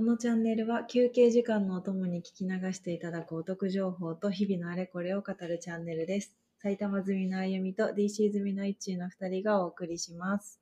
このチャンネルは休憩時間のお供に聞き流していただくお得情報と日々のあれこれを語るチャンネルです。埼玉済みのあゆみと DC 済みのいっちーの2人がお送りします。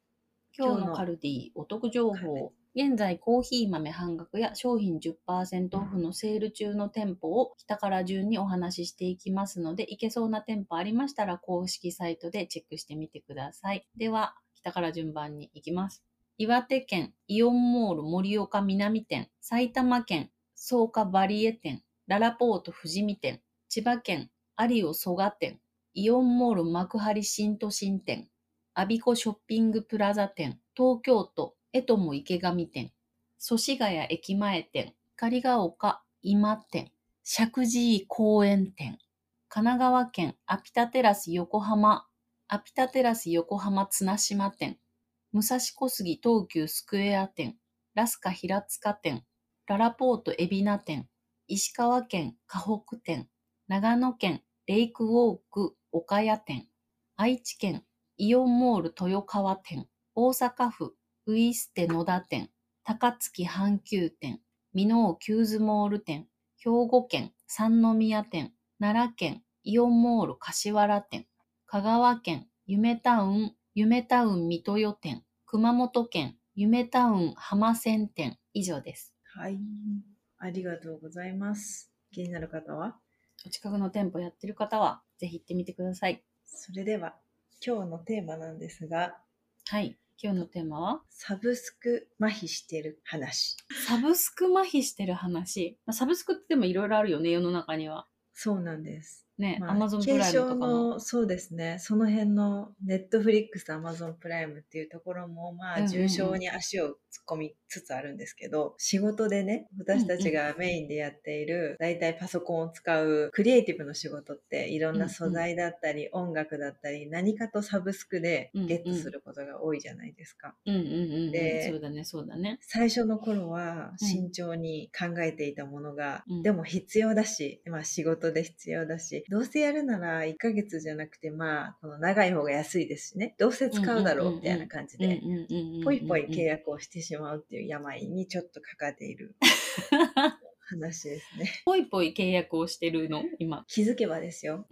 今日のカルディお得情報。現在コーヒー豆半額や商品10%オフのセール中の店舗を北から順にお話ししていきますので、行けそうな店舗ありましたら公式サイトでチェックしてみてください。では、北から順番に行きます。岩手県イオンモール盛岡南店、埼玉県草加バリエ店、ララポート富士見店、千葉県有オ蘇我店、イオンモール幕張新都心店、アビコショッピングプラザ店、東京都江友池上店、祖師ヶ谷駅前店、光が丘今店、石神井公園店、神奈川県アピタテラス横浜、アピタテラス横浜綱島店、武蔵小杉東急スクエア店、ラスカ平塚店、ララポート海老名店、石川県河北店、長野県レイクウォーク岡谷店、愛知県イオンモール豊川店、大阪府ウイステ野田店、高槻阪急店、箕面キューズモール店、兵庫県三宮店、奈良県イオンモール柏原店、香川県夢タウン夢タウン水戸店、熊本県夢タウン浜線店、以上です。はい。ありがとうございます。気になる方は？お近くの店舗やってる方は、ぜひ行ってみてください。それでは、今日のテーマなんですが、はい。今日のテーマは、サブスク麻痺してる話。サブスク麻痺してる話。まあサブスクってでもいろいろあるよね、世の中には。そうなんです。ね、まアマゾンプライムとかそうですね。その辺のネットフリックスアマゾンプライムっていうところもまうんうんうん。あ重症に足を突っ込みつつあるんですけど、仕事でね私たちがメインでやっているだいたいパソコンを使うクリエイティブの仕事っていろんな素材だったり、音楽だったり何かとサブスクでゲットすることが多いじゃないですか。うんうんうんうん。でそうだね、そうだね。最初の頃はうん。慎重に考えていたものが、うん。でも必要だし、まあ仕事で必要だし、どうせやるなら1ヶ月じゃなくて、まあこの長い方が安いですしね、どうせ使うだろうみたいな感じで。ぽいぽい契約をしてしまうっていう病にちょっとかかっている話ですね。ぽいぽい契約をしてるの、今。気づけばですよ。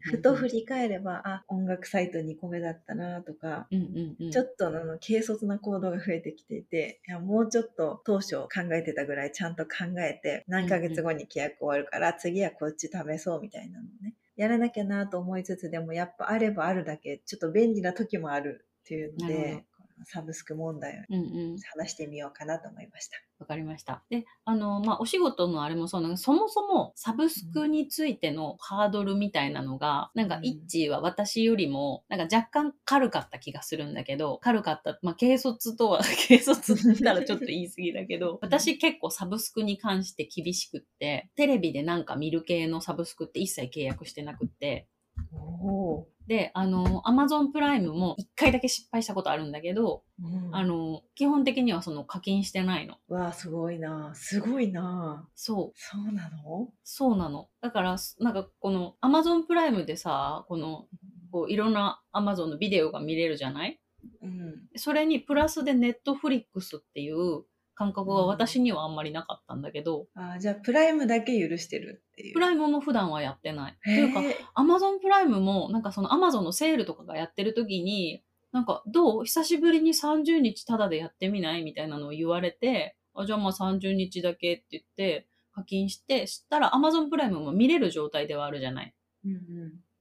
ふと振り返れば、あ、音楽サイト2個目だったなとか、うんうんうん。ちょっとあの軽率な行動が増えてきていて、いやもうちょっと当初考えてたぐらいちゃんと考えて、何ヶ月後に契約終わるから、次はこっち試そうみたいなのをね、やらなきゃなと思いつつ、でもやっぱあればあるだけ、ちょっと便利な時もあるっていうので、サブスク問題をうんうん。話してみようかなと思いました。わかりました。で、あの、まあ、お仕事のあれもそうなんだけど、そもそもサブスクについてのハードルみたいなのが、なんかうん、イッチーは私よりも、なんか若干軽かった気がするんだけど、軽かった、まあ、軽率とは、軽率って言ったらちょっと言い過ぎだけど、私結構サブスクに関して厳しくって、テレビでなんか見る系のサブスクって一切契約してなくって、おで、あの、アマゾンプライムも一回だけ失敗したことあるんだけど、うん、あの、基本的にはその課金してないの。わあ、すごいなすごいなそう。そうなの？そうなの。だから、なんかこの Amazon プライムでさ、この、こういろんな Amazon のビデオが見れるじゃない？うん。それにプラスで Netflix っていう感覚が私にはあんまりなかったんだけど、あじゃあ、プライムだけ許してるっていう。プライムも普段はやってない。というか、へー Amazon プライムも、なんかその Amazon のセールとかがやってる時に、なんか、どう？久しぶりに30日タダでやってみない？みたいなのを言われて、あ、じゃあまあ30日だけって言って、課金して、知ったら Amazon プライムも見れる状態ではあるじゃない。うんうん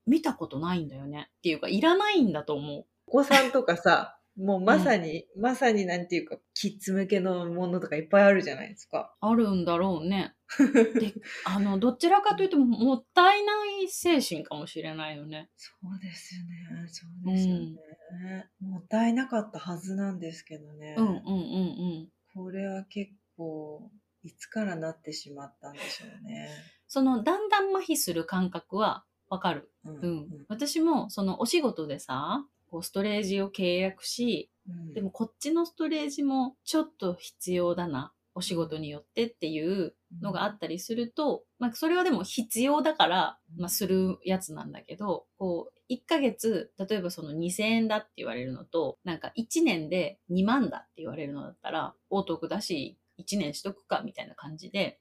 見たことないんだよね。っていうか、いらないんだと思う。お子さんとかさ、もうまさに、まさになんていうか、キッズ向けのものとかいっぱいあるじゃないですか。あるんだろうね。で、あの、どちらかというと、もったいない精神かもしれないよね。そうですよね。そうですよね。もったいなかったはずなんですけどね。うんうんうんうん。これは結構、いつからなってしまったんでしょうね。その、だんだん麻痺する感覚はわかる。うんうん。私も、その、お仕事でさ、こう、ストレージを契約し、うんでもこっちのストレージもちょっと必要だな。お仕事によってっていうのがあったりすると、まあ、それはでも必要だから、まあ、するやつなんだけど、こう、1ヶ月、例えばその2000円だって言われるのと、なんか1年で2万だって言われるのだったら、お得だし、1年しとくかみたいな感じで、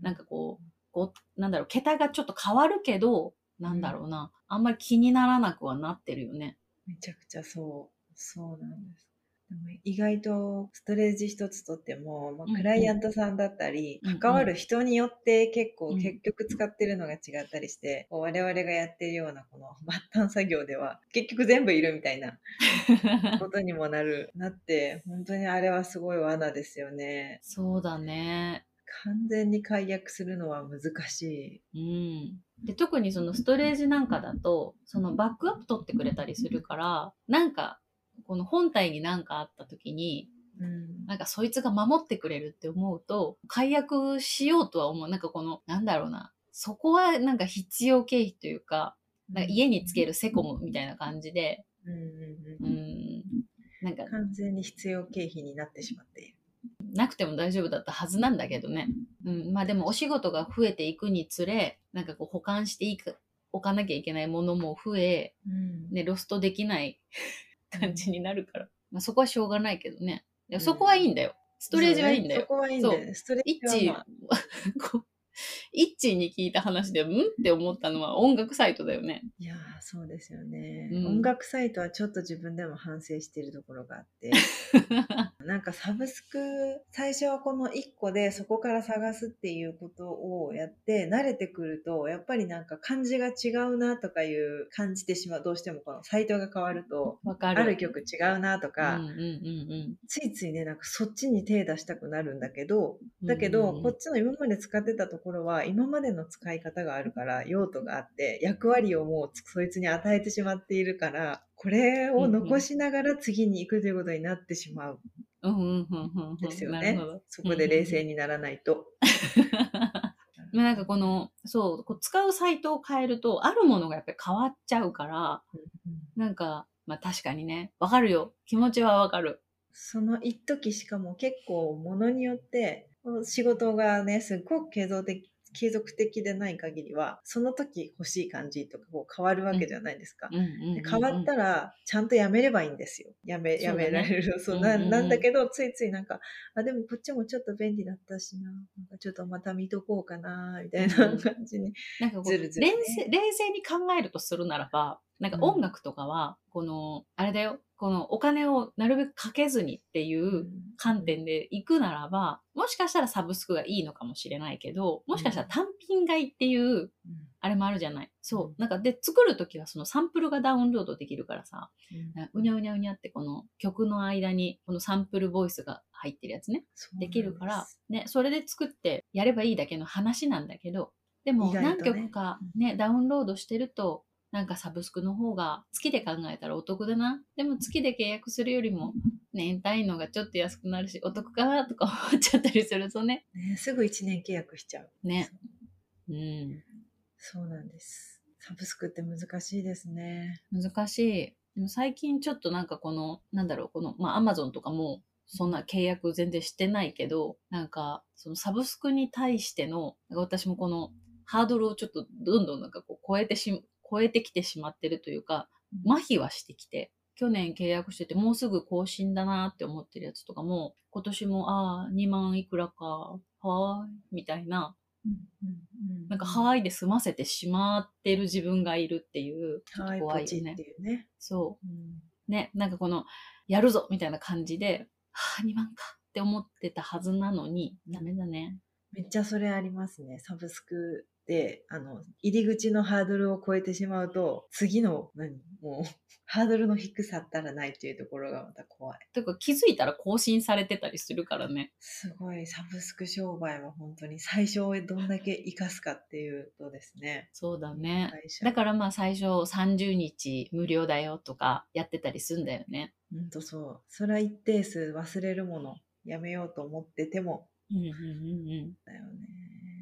なんかこう、こう、なんだろう、桁がちょっと変わるけど、なんだろうな、あんまり気にならなくはなってるよね。めちゃくちゃそう。そうなんです。でも意外とストレージ一つとっても、まあクライアントさんだったり、うんうん関わる人によって結構うん結局使ってるのが違ったりして、こう我々がやってるようなこの末端作業では結局全部いるみたいな ことにもなる、なって、本当にあれはすごい罠ですよね。そうだね。完全に解約するのは難しい。うん。で、特にそのストレージなんかだと、そのバックアップ取ってくれたりするから、なんか、この本体になんかあった時に、うんなんかそいつが守ってくれるって思うと、解約しようとは思う。なんかこの、なんだろうな。そこはなんか必要経費というか、なんか家につけるセコムみたいな感じで、うんうん、なんか完全に必要経費になってしまっている。なくても大丈夫だったはずなんだけどね。うん、まあでもお仕事が増えていくにつれ、なんかこう保管していく、置かなきゃいけないものも増え、うんね、ロストできない 感じになるから。まあそこはしょうがないけどね。いやうんそこはいいんだよ。ストレージはいいんだよそ。こはいいんだよね。ストレージは、まあ、イッチーに聞いた話で、ん？って思ったのは音楽サイトだよね。いやーそうですよね、うん音楽サイトはちょっと自分でも反省しているところがあってなんかサブスク最初はこの1個でそこから探すっていうことをやって慣れてくるとやっぱりなんか感じが違うなとかいう感じてしまうどうしてもこのサイトが変わるとわかる。ある曲違うなとか、うんうんうんついついねなんかそっちに手出したくなるんだけどうん。だけど、うんこっちの今まで使ってたところは今までの使い方があるから用途があって役割をもうつそいつに与えてしまっているからこれを残しながら次に行くということになってしまううんうんうんうんうん。んですよね。そこで冷静にならないと。まあなんかこの、そう、こう使うサイトを変えると、あるものがやっぱり変わっちゃうから、なんか、まあ確かにね、わかるよ。気持ちはわかる。その一時しかも結構ものによって仕事がねすっごく継続的継続的でない限りはその時欲しい感じとかこう変わるわけじゃないですか。変わったらちゃんとやめればいいんですよ。やめ、やめられる。そううんうななんだけど、ついついなんか、あ、でもこっちもちょっと便利だったしな。なんかちょっとまた見とこうかな、みたいなうん感じに。なんかこうね冷静に考えるとするならば、なんか音楽とかは、この、あれだよ、このお金をなるべくかけずにっていう観点で行くならば、もしかしたらサブスクがいいのかもしれないけど、もしかしたら単品買いっていう、うん。あれもあるじゃない。う。ん。そう。なんかで、作るときはそのサンプルがダウンロードできるからさ、うん。うにゃうにゃうにゃってこの曲の間にこのサンプルボイスが入ってるやつね。できるからね、それで作ってやればいいだけの話なんだけど、でも何曲かね、ダウンロードしてると、なんかサブスクの方が月で考えたらお得だな。でも月で契約するよりも年単位のがちょっと安くなるし、お得かなとか思っちゃったりするとね。ね、すぐ1年契約しちゃう。ね。うん。そうなんです。サブスクって難しいですね。難しい。でも最近ちょっとなんかこの、なんだろう、この、まあアマゾンとかもそんな契約全然してないけど、なんかそのサブスクに対しての、私もこのハードルをちょっとどんどんなんかこう超えてし、超えてきてしまってるというか、麻痺はしてきて、去年契約しててもうすぐ更新だなって思ってるやつとかも、今年もああ、2万いくらか、はーい、みたいな、なんかハワイで済ませてしまってる自分がいるっていう、ちょっとはい、怖いよねね。そう。うんね、なんかこの、やるぞみたいな感じで、はあ、2万かって思ってたはずなのに、ダメだね。めっちゃそれありますね。サブスクで、あの、入り口のハードルを超えてしまうと、次の、何もう、ハードルの低さったらないっていうところがまた怖い。てか気づいたら更新されてたりするからね。すごい、サブスク商売は本当に最初をどんだけ活かすかっていうとですね。そうだね。だからまあ最初30日無料だよとかやってたりすんだよね。本当そう。それは一定数忘れるもの、やめようと思ってても、うんうんうんうん。だよね。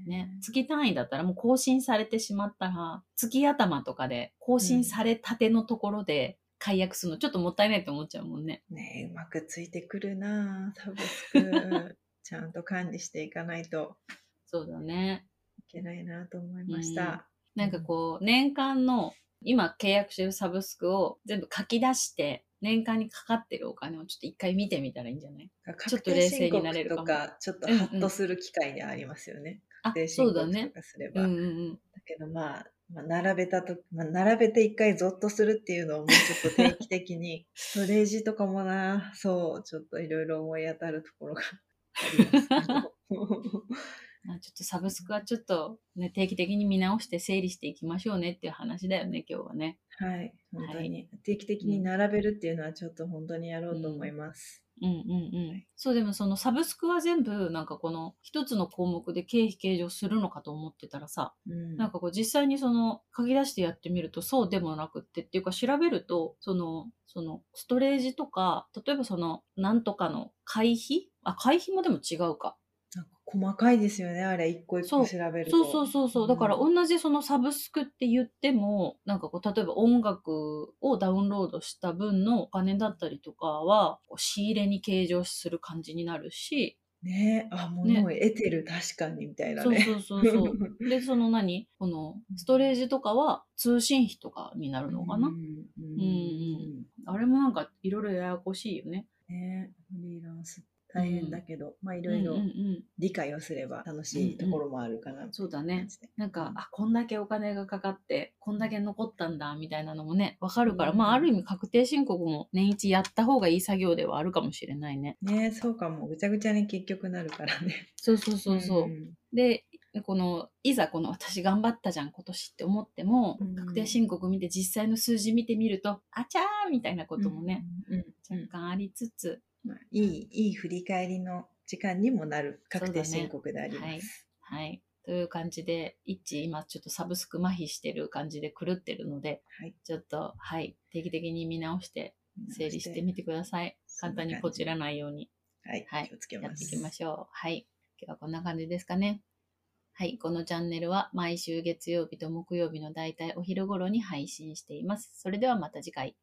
ね、月単位だったらもう更新されてしまったら、月頭とかで更新されたてのところで解約するのちょっともったいないと思っちゃうもんね。ねえうまくついてくるなあサブスク。ちゃんと管理していかないと そうだね。いけないなと思いました。なんかこう、年間の今契約してるサブスクを全部書き出して、年間にかかってるお金をちょっと一回見てみたらいいんじゃない？ちょっと冷静になれるかもとか、ちょっとハッとする機会でありますよね。定、申告そうだねと。かすれば。うんうんうん。だけどまあ、まあ、並べたと、まあ、並べて一回ゾッとするっていうのをもうちょっと定期的に、ス トレージとかもな、そう、ちょっといろいろ思い当たるところがあります あ、ちょっとサブスクはちょっと、ね、定期的に見直して整理していきましょうねっていう話だよね、今日はね。はい、本当はに。定期的に並べるっていうのはちょっと本当にやろうと思います。うんうんうん。そう、でもそのサブスクは全部なんかこの一つの項目で経費計上するのかと思ってたらさ、うんなんかこう実際にその書き出してやってみるとそうでもなくってっていうか調べると、その、そのストレージとか、例えばそのなんとかの会費？あ、会費もでも違うか。細かいですよね、あれ、一個一個調べると。そうそうそうそう。だからうん同じそのサブスクって言っても、なんかこう、例えば音楽をダウンロードした分のお金だったりとかは、仕入れに計上する感じになるし、ね。あ、物を得てる、確かに、みたいなね。そうそうそうそう。で、その何？このストレージとかは通信費とかになるのかな、うんうんあれもなんかいろいろややこしいよね。ね。フリーランス大変だけど、まあいろいろうんうんうん。理解をすれば楽しいところもあるかな、そうだね。感。じで。なんか、あ、こんだけお金がかかって、こんだけ残ったんだ、みたいなのもね、わかるから、うんまあ、ある意味確定申告も年一やった方がいい作業ではあるかもしれないね。ねそうかも。ぐちゃぐちゃに結局なるからね。そうそうそうそう。んで、この、いざこの私頑張ったじゃん、今年って思っても、うん確定申告見て実際の数字見てみると、あちゃーみたいなこともね、うんうん。若干ありつつ、まあ、いいいい振り返りの時間にもなる確定申告であります、はい。はい。という感じで、一致今ちょっとサブスク麻痺してる感じで狂ってるので、はいちょっと、はい、定期的に見直して整理してみてください。簡単にポチらないようにはい、はい気をつけますやっていきましょう。はい。今日はこんな感じですかね。はい。このチャンネルは毎週月曜日と木曜日のだいたいお昼頃に配信しています。それではまた次回。